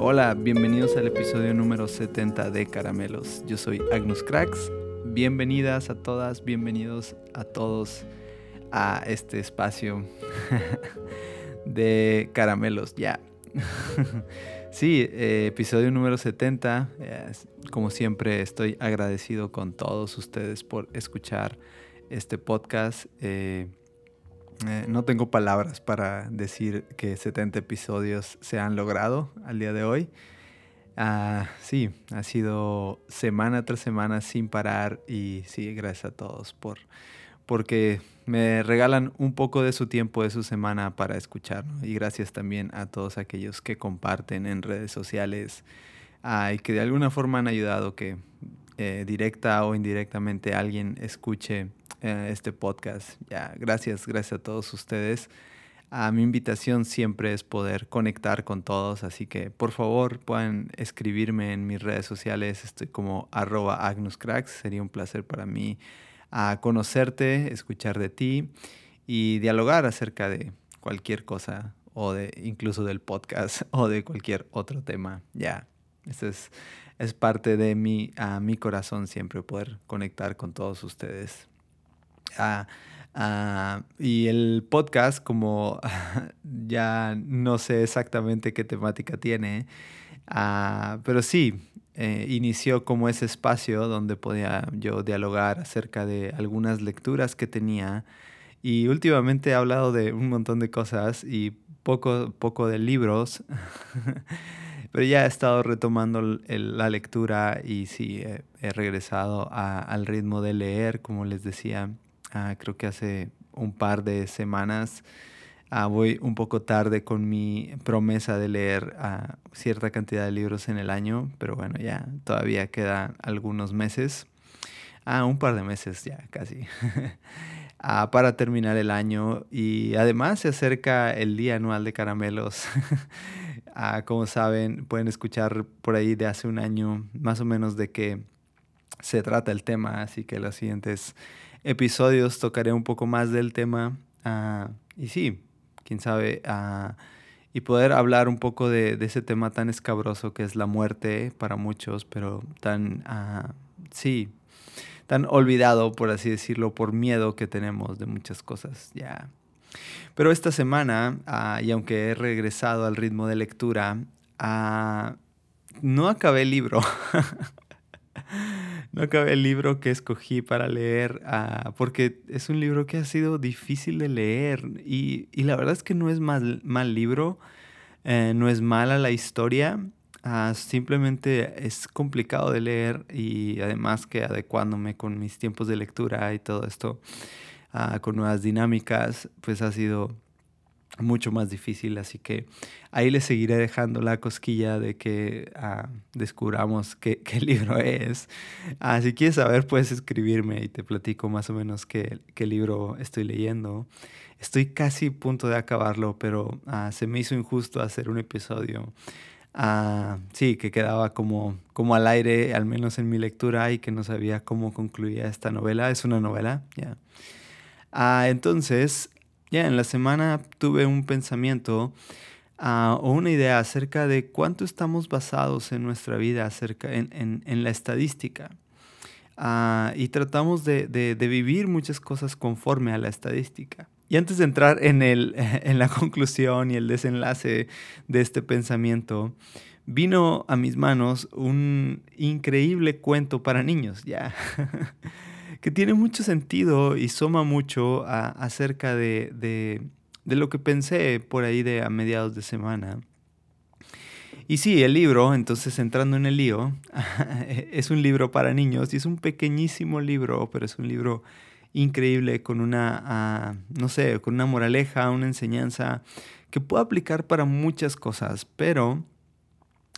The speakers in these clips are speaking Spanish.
Hola, bienvenidos al episodio número 70 de Caramelos. Yo soy Agnus Cracks. Bienvenidas a todas, bienvenidos a todos a este espacio de caramelos. Ya. sí, eh, episodio número 70. como siempre, estoy agradecido con todos ustedes por escuchar este podcast. Eh, eh, no tengo palabras para decir que 70 episodios se han logrado al día de hoy. Ah, sí, ha sido semana tras semana sin parar y sí, gracias a todos por porque me regalan un poco de su tiempo de su semana para escuchar. Y gracias también a todos aquellos que comparten en redes sociales ah, y que de alguna forma han ayudado que eh, directa o indirectamente alguien escuche eh, este podcast. Ya, gracias, gracias a todos ustedes. A mi invitación siempre es poder conectar con todos, así que por favor puedan escribirme en mis redes sociales. Estoy como arroba agnuscracks. Sería un placer para mí a conocerte, escuchar de ti y dialogar acerca de cualquier cosa o de incluso del podcast o de cualquier otro tema. Ya, eso es, es parte de mi, a mi corazón siempre poder conectar con todos ustedes. Ah, ah, y el podcast, como ya no sé exactamente qué temática tiene, ah, pero sí, eh, inició como ese espacio donde podía yo dialogar acerca de algunas lecturas que tenía. Y últimamente he hablado de un montón de cosas y poco, poco de libros. Pero ya he estado retomando la lectura y sí, he, regresado al ritmo de leer, como les decía Ah, creo que hace un par de semanas. Ah, voy un poco tarde con mi promesa de leer ah, cierta cantidad de libros en el año, pero bueno, ya todavía quedan algunos meses. Ah, un par de meses ya, casi. para terminar el año y además se acerca el día anual de caramelos. como saben, pueden escuchar por ahí de hace un año más o menos de qué se trata el tema, así que los siguientes episodios tocaré un poco más del tema. Ah, y sí, quién sabe. Ah, y poder hablar un poco de, ese tema tan escabroso que es la muerte para muchos, pero tan, uh, sí, tan olvidado, por así decirlo, por miedo que tenemos de muchas cosas. Ya. Pero esta semana, y aunque he regresado al ritmo de lectura, no acabé el libro. no acabé el libro que escogí para leer, ah, porque es un libro que ha sido difícil de leer y, la verdad es que no es mal, mal libro, eh, no es mala la historia, ah, simplemente es complicado de leer y además que adecuándome con mis tiempos de lectura y todo esto, ah, con nuevas dinámicas, pues ha sido mucho más difícil, así que ahí le seguiré dejando la cosquilla de que ah, descubramos qué, libro es. Ah, si quieres saber, puedes escribirme y te platico más o menos qué, libro estoy leyendo. Estoy casi a punto de acabarlo, pero ah, se me hizo injusto hacer un episodio. sí, que quedaba como, como al aire, al menos en mi lectura, y que no sabía cómo concluía esta novela. Es una novela, ya. entonces, ya en la semana tuve un pensamiento o una idea acerca de cuánto estamos basados en nuestra vida acerca en, la estadística. Ah, y tratamos de, vivir muchas cosas conforme a la estadística. Y antes de entrar en, el, en la conclusión y el desenlace de este pensamiento, vino a mis manos un increíble cuento para niños, ya. que tiene mucho sentido y suma mucho acerca de, de, lo que pensé por ahí de a mediados de semana. Y sí, el libro, entonces entrando en el lío, es un libro para niños y es un pequeñísimo libro, pero es un libro increíble con una, ah, no sé, con una moraleja, una enseñanza que puedo aplicar para muchas cosas, pero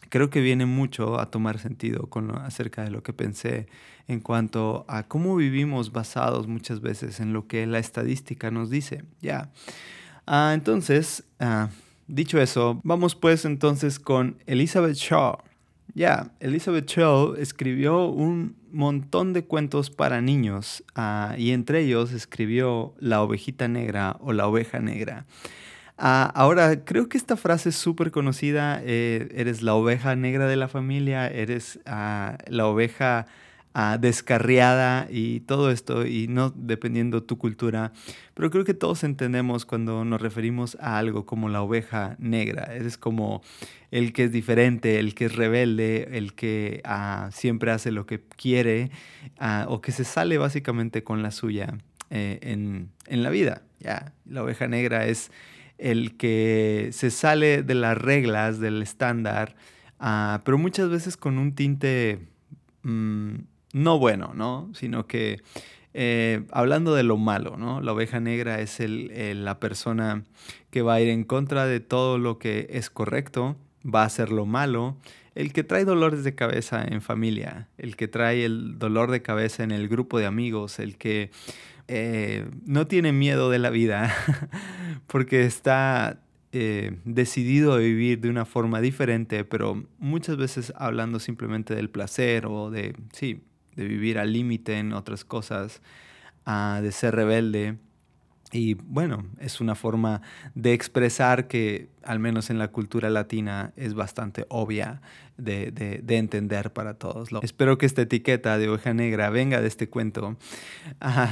creo que viene mucho a tomar sentido con acerca de lo que pensé en cuanto a cómo vivimos basados muchas veces en lo que la estadística nos dice. Ya. Ah, entonces, ah, dicho eso, vamos pues entonces con Elizabeth Shaw. Ya, Elizabeth Shaw escribió un montón de cuentos para niños ah, y entre ellos escribió La ovejita negra o La oveja negra. Ah, ahora, creo que esta frase es súper conocida. eh, eres la oveja negra de la familia, eres la oveja ah, descarriada y todo esto, y no dependiendo tu cultura. Pero creo que todos entendemos cuando nos referimos a algo como la oveja negra. Eres como el que es diferente, el que es rebelde, el que ah, siempre hace lo que quiere ah, o que se sale básicamente con la suya eh, en, en la vida. Ya, la oveja negra es el que se sale de las reglas, del estándar, ah, pero muchas veces con un tinte mm, no bueno, ¿no? Sino que eh, hablando de lo malo, ¿no? La oveja negra es el- el- la persona que va a ir en contra de todo lo que es correcto, va a hacer lo malo, el que trae dolores de cabeza en familia, el que trae el dolor de cabeza en el grupo de amigos, el que eh, no tiene miedo de la vida porque está eh, decidido a vivir de una forma diferente, pero muchas veces hablando simplemente del placer o de, sí, de vivir al límite en otras cosas, ah, de ser rebelde. Y bueno, es una forma de expresar que, al menos en la cultura latina, es bastante obvia de, de- de entender para todos. Espero que esta etiqueta de oveja negra venga de este cuento.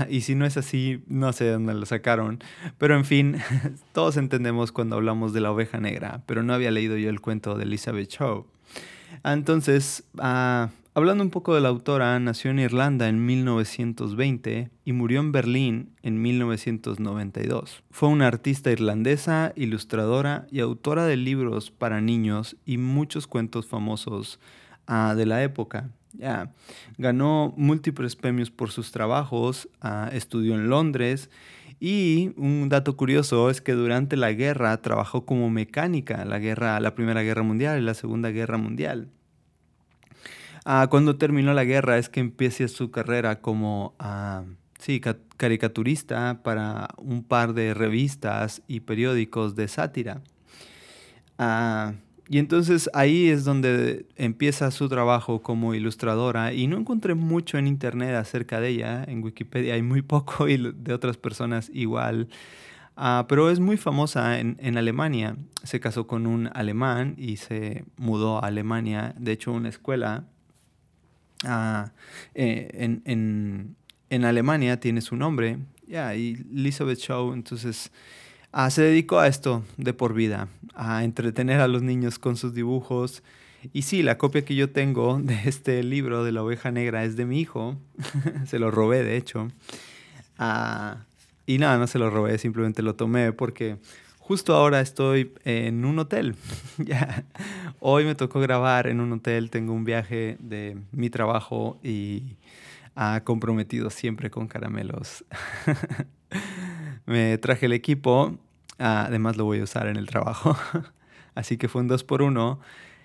Y si no es así, no sé de dónde lo sacaron. Pero en fin, todos entendemos cuando hablamos de la oveja negra, pero no había leído yo el cuento de Elizabeth Shaw. Entonces, ah, hablando un poco de la autora, nació en Irlanda en 1920 y murió en Berlín en 1992. Fue una artista irlandesa, ilustradora y autora de libros para niños y muchos cuentos famosos ah, de la época. Ganó múltiples premios por sus trabajos, ah, estudió en Londres y un dato curioso es que durante la guerra trabajó como mecánica, la, guerra, la Primera Guerra Mundial y la Segunda Guerra Mundial. Ah, cuando terminó la guerra es que empieza su carrera como ah, sí, ca- caricaturista para un par de revistas y periódicos de sátira. Ah, y entonces ahí es donde empieza su trabajo como ilustradora y no encontré mucho en internet acerca de ella, en Wikipedia hay muy poco y de otras personas igual, Ah, pero es muy famosa en, en Alemania. Se casó con un alemán y se mudó a Alemania, de hecho una escuela ah, eh, en, en- en Alemania tiene su nombre, ya, y Elizabeth Shaw, entonces ah, se dedicó a esto de por vida, a entretener a los niños con sus dibujos. Y sí, la copia que yo tengo de este libro de la oveja negra es de mi hijo, se lo robé de hecho. Ah, y nada, no se lo robé, simplemente lo tomé porque justo ahora estoy en un hotel. Hoy me tocó grabar en un hotel, tengo un viaje de mi trabajo y ha comprometido siempre con caramelos. me traje el equipo, ah, además lo voy a usar en el trabajo. Así que fue un dos por uno.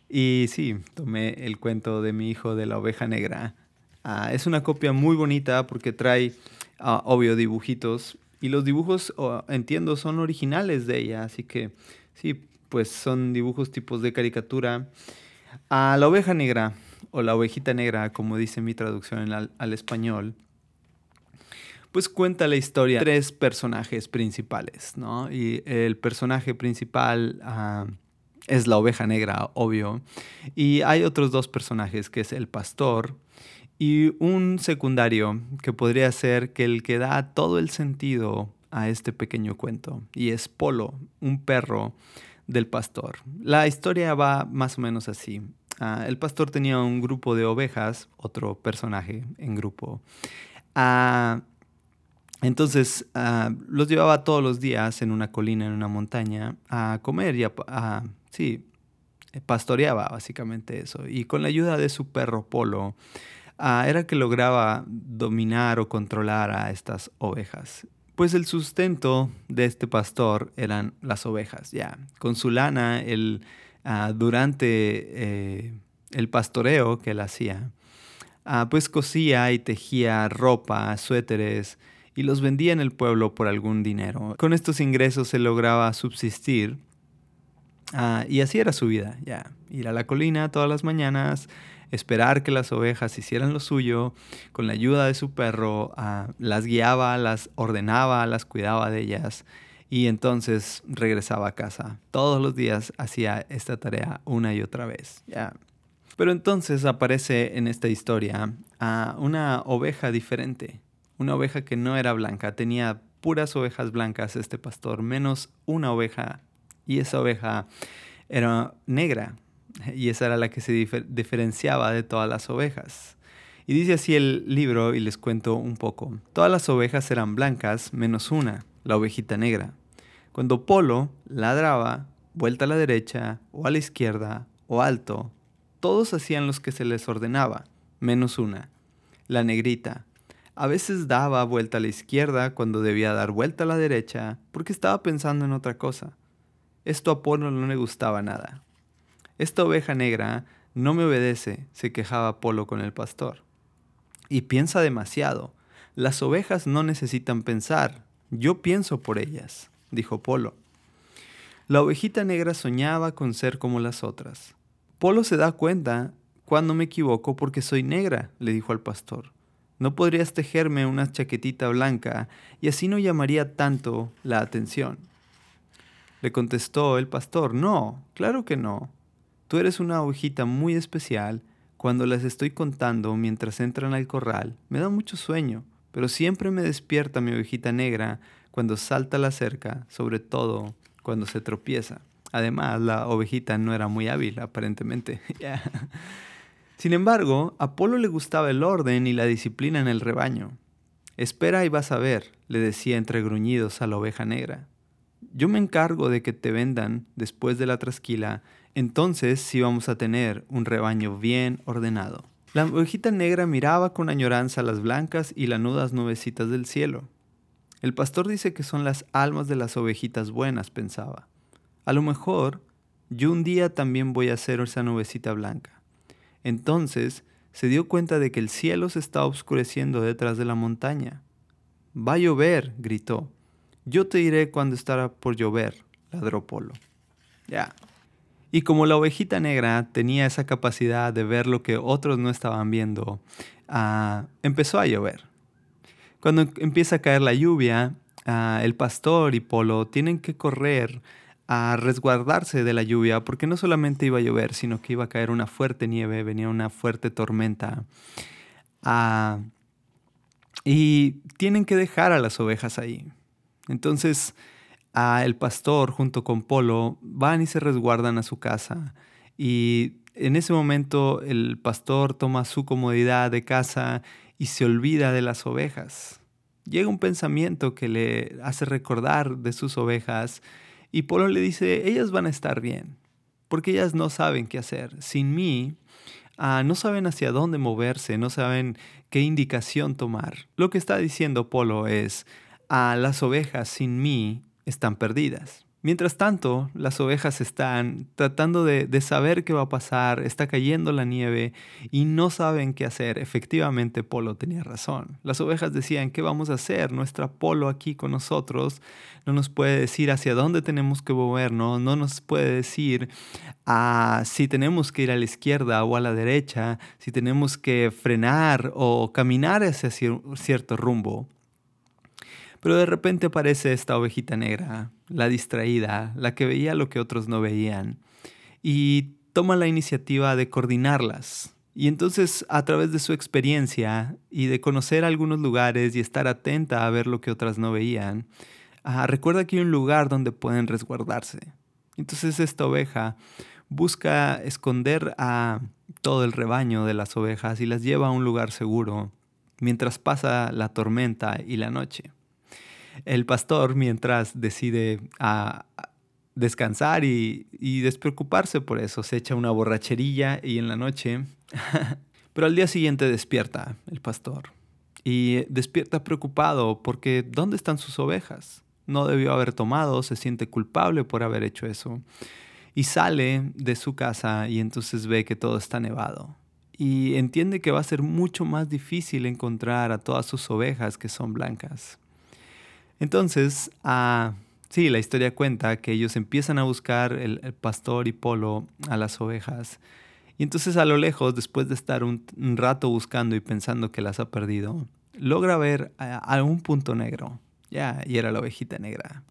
Y sí, tomé el cuento de mi hijo de la oveja negra. Ah, es una copia muy bonita porque trae, ah, obvio, dibujitos. Y los dibujos, entiendo, son originales de ella. Así que sí, pues son dibujos tipos de caricatura. A la oveja negra, o la ovejita negra, como dice mi traducción al, al español, pues cuenta la historia de tres personajes principales, ¿no? Y el personaje principal ah, es la oveja negra, obvio. Y hay otros dos personajes, que es el pastor y un secundario, que podría ser que el que da todo el sentido a este pequeño cuento. Y es Polo, un perro del pastor. La historia va más o menos así. Ah, el pastor tenía un grupo de ovejas, otro personaje en grupo. Ah, entonces ah, los llevaba todos los días en una colina, en una montaña, a comer y a, a- sí, pastoreaba básicamente eso. Y con la ayuda de su perro Polo, ah, era que lograba dominar o controlar a estas ovejas. Pues el sustento de este pastor eran las ovejas, ya. Con su lana, él, ah, durante eh, el pastoreo que él hacía, ah, pues cosía y tejía ropa, suéteres y los vendía en el pueblo por algún dinero. Con estos ingresos se lograba subsistir y así era su vida, ya. Ir a la colina todas las mañanas, esperar que las ovejas hicieran lo suyo, con la ayuda de su perro, ah, las guiaba, las ordenaba, las cuidaba de ellas y entonces regresaba a casa. Todos los días hacía esta tarea una y otra vez. Ya. Pero entonces aparece en esta historia a una oveja diferente, una oveja que no era blanca, tenía puras ovejas blancas este pastor, menos una oveja, y esa oveja era negra, y esa era la que se diferenciaba de todas las ovejas. Y dice así el libro, y les cuento un poco. Todas las ovejas eran blancas, menos una, la ovejita negra. Cuando Polo ladraba, vuelta a la derecha, o a la izquierda, o alto, todos hacían los que se les ordenaba, menos una, la negrita. A veces daba vuelta a la izquierda cuando debía dar vuelta a la derecha, porque estaba pensando en otra cosa. Esto a Polo no le gustaba nada. Esta oveja negra no me obedece, se quejaba Polo con el pastor. Y piensa demasiado. Las ovejas no necesitan pensar. Yo pienso por ellas, dijo Polo. La ovejita negra soñaba con ser como las otras. Polo se da cuenta cuando me equivoco porque soy negra, le dijo al pastor. ¿No podrías tejerme una chaquetita blanca y así no llamaría tanto la atención? Le contestó el pastor, no, claro que no. Tú eres una ovejita muy especial. Cuando las estoy contando mientras entran al corral, me da mucho sueño, pero siempre me despierta mi ovejita negra cuando salta la cerca, sobre todo cuando se tropieza. Además, la ovejita no era muy hábil, aparentemente. Sin embargo, a Apolo le gustaba el orden y la disciplina en el rebaño. Espera y vas a ver, le decía entre gruñidos a la oveja negra. Yo me encargo de que te vendan después de la trasquila entonces sí vamos a tener un rebaño bien ordenado. La ovejita negra miraba con añoranza las blancas y lanudas nubecitas del cielo. El pastor dice que son las almas de las ovejitas buenas, pensaba. A lo mejor yo un día también voy a ser esa nubecita blanca. Entonces se dio cuenta de que el cielo se estaba oscureciendo detrás de la montaña. Va a llover, gritó. Yo te diré cuando estará por llover, ladró Polo. Ya, y como la ovejita negra tenía esa capacidad de ver lo que otros no estaban viendo, ah, empezó a llover. Cuando empieza a caer la lluvia, ah, el pastor y Polo tienen que correr a resguardarse de la lluvia porque no solamente iba a llover, sino que iba a caer una fuerte nieve, venía una fuerte tormenta. Ah, y tienen que dejar a las ovejas ahí. Entonces, el pastor junto con Polo van y se resguardan a su casa. Y en ese momento el pastor toma su comodidad de casa y se olvida de las ovejas. Llega un pensamiento que le hace recordar de sus ovejas y Polo le dice, ellas van a estar bien, porque ellas no saben qué hacer. Sin mí, ah, no saben hacia dónde moverse, no saben qué indicación tomar. Lo que está diciendo Polo es, a las ovejas sin mí están perdidas. Mientras tanto, las ovejas están tratando de, saber qué va a pasar, está cayendo la nieve y no saben qué hacer. Efectivamente, Polo tenía razón. Las ovejas decían, ¿qué vamos a hacer? Nuestra Polo aquí con nosotros no nos puede decir hacia dónde tenemos que movernos, no nos puede decir ah, si tenemos que ir a la izquierda o a la derecha, si tenemos que frenar o caminar hacia cierto rumbo. Pero de repente aparece esta ovejita negra, la distraída, la que veía lo que otros no veían, y toma la iniciativa de coordinarlas. Y entonces, a través de su experiencia y de conocer algunos lugares y estar atenta a ver lo que otras no veían, ah, recuerda que hay un lugar donde pueden resguardarse. Entonces esta oveja busca esconder a todo el rebaño de las ovejas y las lleva a un lugar seguro mientras pasa la tormenta y la noche. El pastor, mientras decide a descansar y, despreocuparse por eso, se echa una borracherilla y en la noche... Pero al día siguiente despierta el pastor y despierta preocupado porque ¿dónde están sus ovejas? No debió haber tomado, se siente culpable por haber hecho eso. Y sale de su casa y entonces ve que todo está nevado. Y entiende que va a ser mucho más difícil encontrar a todas sus ovejas que son blancas. Entonces, ah, sí, la historia cuenta que ellos empiezan a buscar el, pastor y Polo a las ovejas. Y entonces a lo lejos, después de estar un, rato buscando y pensando que las ha perdido, logra ver a, un punto negro. Ya, y era la ovejita negra.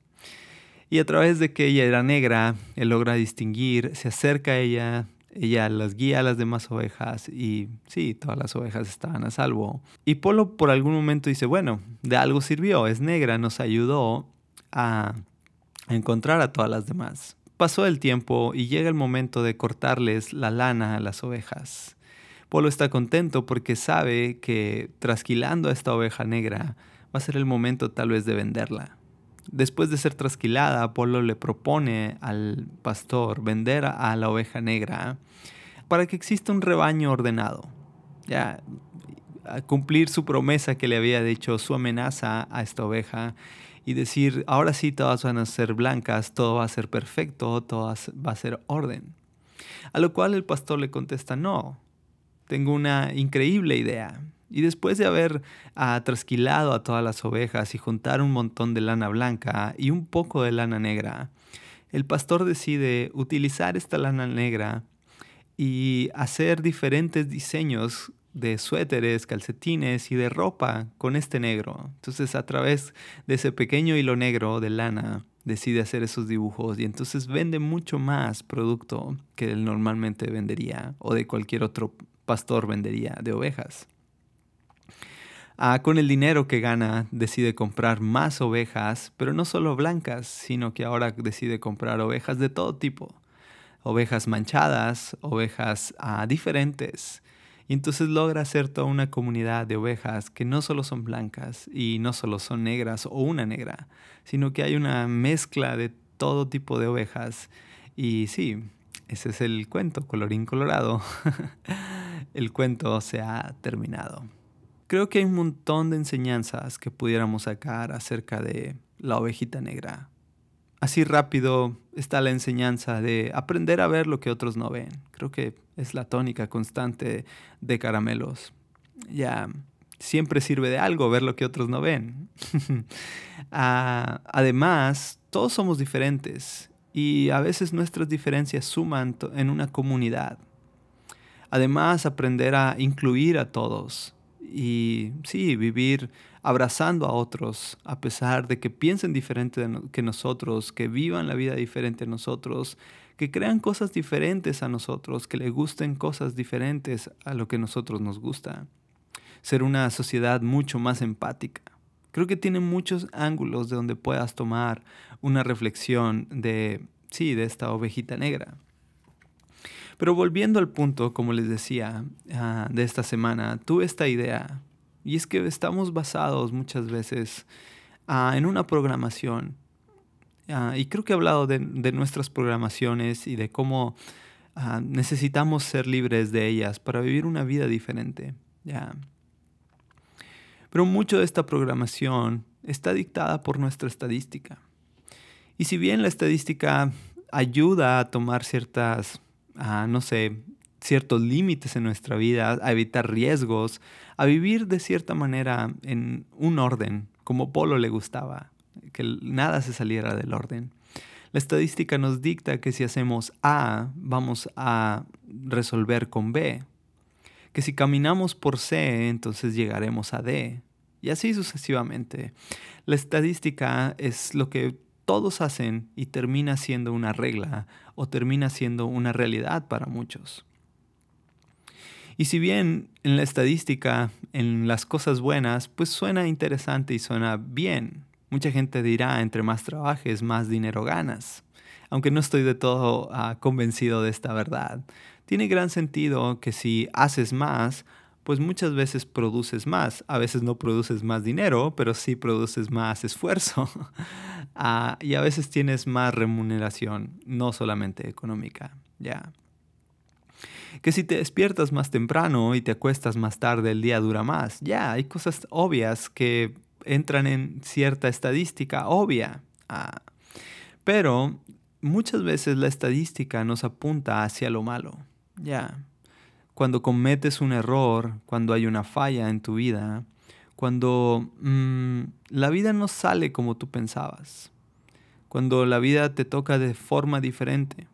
Y a través de que ella era negra, él logra distinguir, se acerca a ella, ella las guía a las demás ovejas y sí, todas las ovejas estaban a salvo. Y Polo por algún momento dice, bueno, de algo sirvió, es negra, nos ayudó a encontrar a todas las demás. Pasó el tiempo y llega el momento de cortarles la lana a las ovejas. Polo está contento porque sabe que trasquilando a esta oveja negra va a ser el momento tal vez de venderla. Después de ser trasquilada, Apolo le propone al pastor vender a la oveja negra para que exista un rebaño ordenado. Ya, a cumplir su promesa que le había dicho, su amenaza a esta oveja y decir, ahora sí todas van a ser blancas, todo va a ser perfecto, todo va a ser orden. A lo cual el pastor le contesta, no, tengo una increíble idea. Y después de haber trasquilado a todas las ovejas y juntar un montón de lana blanca y un poco de lana negra, el pastor decide utilizar esta lana negra y hacer diferentes diseños de suéteres, calcetines y de ropa con este negro. Entonces a través de ese pequeño hilo negro de lana decide hacer esos dibujos y entonces vende mucho más producto que él normalmente vendería o de cualquier otro pastor vendería de ovejas. Ah, con el dinero que gana decide comprar más ovejas, pero no solo blancas, sino que ahora decide comprar ovejas de todo tipo. Ovejas manchadas, ovejas ah, diferentes. Y entonces logra hacer toda una comunidad de ovejas que no solo son blancas y no solo son negras o una negra, sino que hay una mezcla de todo tipo de ovejas. Y sí, ese es el cuento, colorín colorado. el cuento se ha terminado. Creo que hay un montón de enseñanzas que pudiéramos sacar acerca de la ovejita negra. Así rápido está la enseñanza de aprender a ver lo que otros no ven. Creo que es la tónica constante de caramelos. Ya siempre sirve de algo ver lo que otros no ven. Ah, además, todos somos diferentes y a veces nuestras diferencias suman en una comunidad. Además, aprender a incluir a todos y sí, vivir abrazando a otros, a pesar de que piensen diferente que nosotros, que vivan la vida diferente a nosotros, que crean cosas diferentes a nosotros, que le gusten cosas diferentes a lo que nosotros nos gusta. Ser una sociedad mucho más empática. Creo que tiene muchos ángulos de donde puedas tomar una reflexión de, sí, de esta ovejita negra. Pero volviendo al punto, como les decía, ah, de esta semana, tuve esta idea. Y es que estamos basados muchas veces ah, en una programación. Ah, y creo que he hablado de, nuestras programaciones y de cómo necesitamos ser libres de ellas para vivir una vida diferente. Pero mucho de esta programación está dictada por nuestra estadística. Y si bien la estadística ayuda a tomar ciertas a, no sé, ciertos límites en nuestra vida, a evitar riesgos, a vivir de cierta manera en un orden, como Polo le gustaba, que nada se saliera del orden. La estadística nos dicta que si hacemos A, vamos a resolver con B. Que si caminamos por C, entonces llegaremos a D. Y así sucesivamente. La estadística es lo que todos hacen y termina siendo una regla o termina siendo una realidad para muchos. Y si bien en la estadística, en las cosas buenas, pues suena interesante y suena bien. Mucha gente dirá, entre más trabajes, más dinero ganas. Aunque no estoy de todo ah, convencido de esta verdad. Tiene gran sentido que si haces más, pues muchas veces produces más. A veces no produces más dinero, pero sí produces más esfuerzo. Ah, y a veces tienes más remuneración, no solamente económica. Ya. Que si te despiertas más temprano y te acuestas más tarde, el día dura más. Ya, hay cosas obvias que entran en cierta estadística obvia. Ah, pero muchas veces la estadística nos apunta hacia lo malo. Ya cuando cometes un error, cuando hay una falla en tu vida, cuando mm, la vida no sale como tú pensabas, cuando la vida te toca de forma diferente,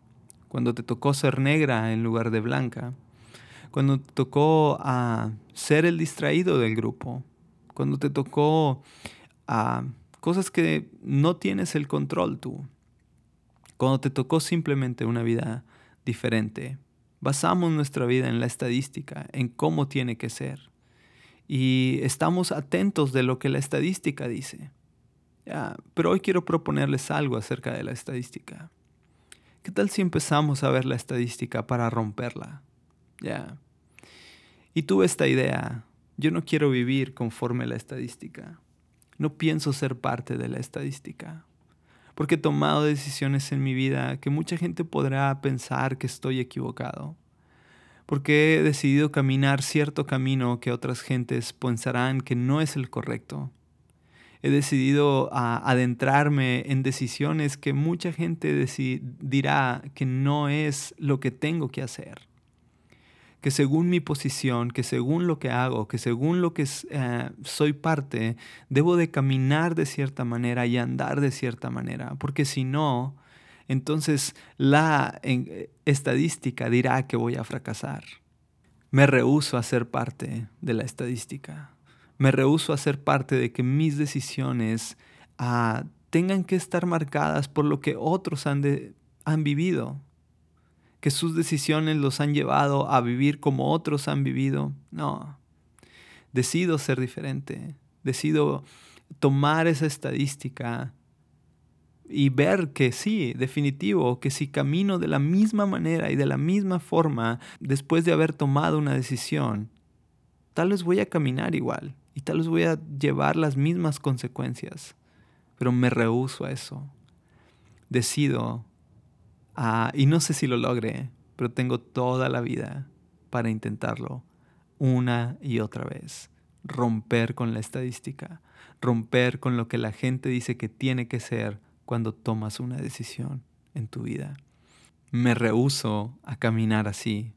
cuando te tocó ser negra en lugar de blanca, cuando te tocó a ser el distraído del grupo, cuando te tocó a cosas que no tienes el control tú. cuando te tocó simplemente una vida diferente. Basamos nuestra vida en la estadística, en cómo tiene que ser. Y estamos atentos de lo que la estadística dice. pero hoy quiero proponerles algo acerca de la estadística. ¿Qué tal si empezamos a ver la estadística para romperla? Y tuve esta idea. Yo no quiero vivir conforme a la estadística. No pienso ser parte de la estadística. Porque he tomado decisiones en mi vida que mucha gente podrá pensar que estoy equivocado. Porque he decidido caminar cierto camino que otras gentes pensarán que no es el correcto. He decidido adentrarme en decisiones que mucha gente dirá que no es lo que tengo que hacer que según mi posición, que según lo que hago, que según lo que eh, soy parte, debo de caminar de cierta manera y andar de cierta manera, porque si no, entonces la estadística dirá que voy a fracasar. Me rehúso a ser parte de la estadística. Me rehúso a ser parte de que mis decisiones ah, tengan que estar marcadas por lo que otros han vivido, que sus decisiones los han llevado a vivir como otros han vivido. No, decido ser diferente, decido tomar esa estadística y ver que sí, definitivo, que si camino de la misma manera y de la misma forma después de haber tomado una decisión, tal vez voy a caminar igual y tal vez voy a llevar las mismas consecuencias, pero me rehuso a eso. Decido Ah, y no sé si lo logre, pero tengo toda la vida para intentarlo una y otra vez. Romper con la estadística, romper con lo que la gente dice que tiene que ser cuando tomas una decisión en tu vida. Me rehuso a caminar así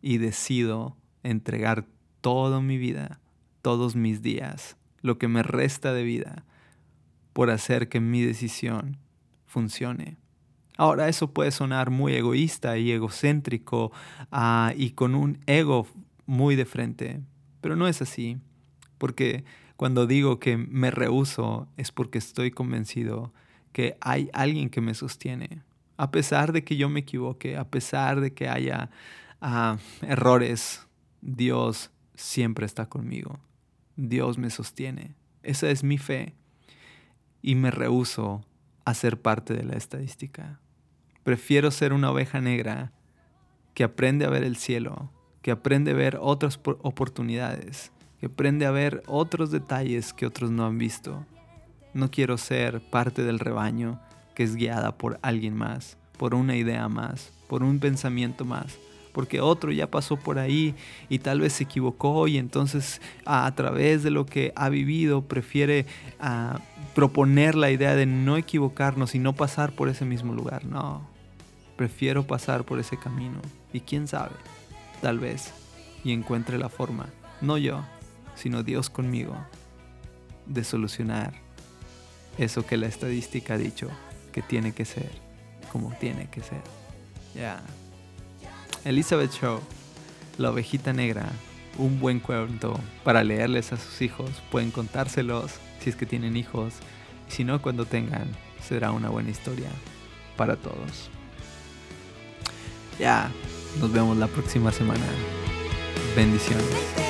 y decido entregar toda mi vida, todos mis días, lo que me resta de vida, por hacer que mi decisión funcione. Ahora eso puede sonar muy egoísta y egocéntrico ah, y con un ego muy de frente, pero no es así, porque cuando digo que me rehuso es porque estoy convencido que hay alguien que me sostiene, a pesar de que yo me equivoque, a pesar de que haya ah, errores, Dios siempre está conmigo, Dios me sostiene, esa es mi fe. Y me rehuso a ser parte de la estadística. Prefiero ser una oveja negra que aprende a ver el cielo, que aprende a ver otras oportunidades, que aprende a ver otros detalles que otros no han visto. No quiero ser parte del rebaño que es guiada por alguien más, por una idea más, por un pensamiento más, porque otro ya pasó por ahí y tal vez se equivocó y entonces a, través de lo que ha vivido prefiere proponer la idea de no equivocarnos y no pasar por ese mismo lugar. No, Prefiero pasar por ese camino y quién sabe, tal vez, y encuentre la forma, no yo, sino Dios conmigo, de solucionar eso que la estadística ha dicho que tiene que ser como tiene que ser. Ya. Elizabeth Shaw, La ovejita negra, un buen cuento para leerles a sus hijos. Pueden contárselos si es que tienen hijos. Si no, cuando tengan, será una buena historia para todos. Ya, nos vemos la próxima semana. Bendiciones.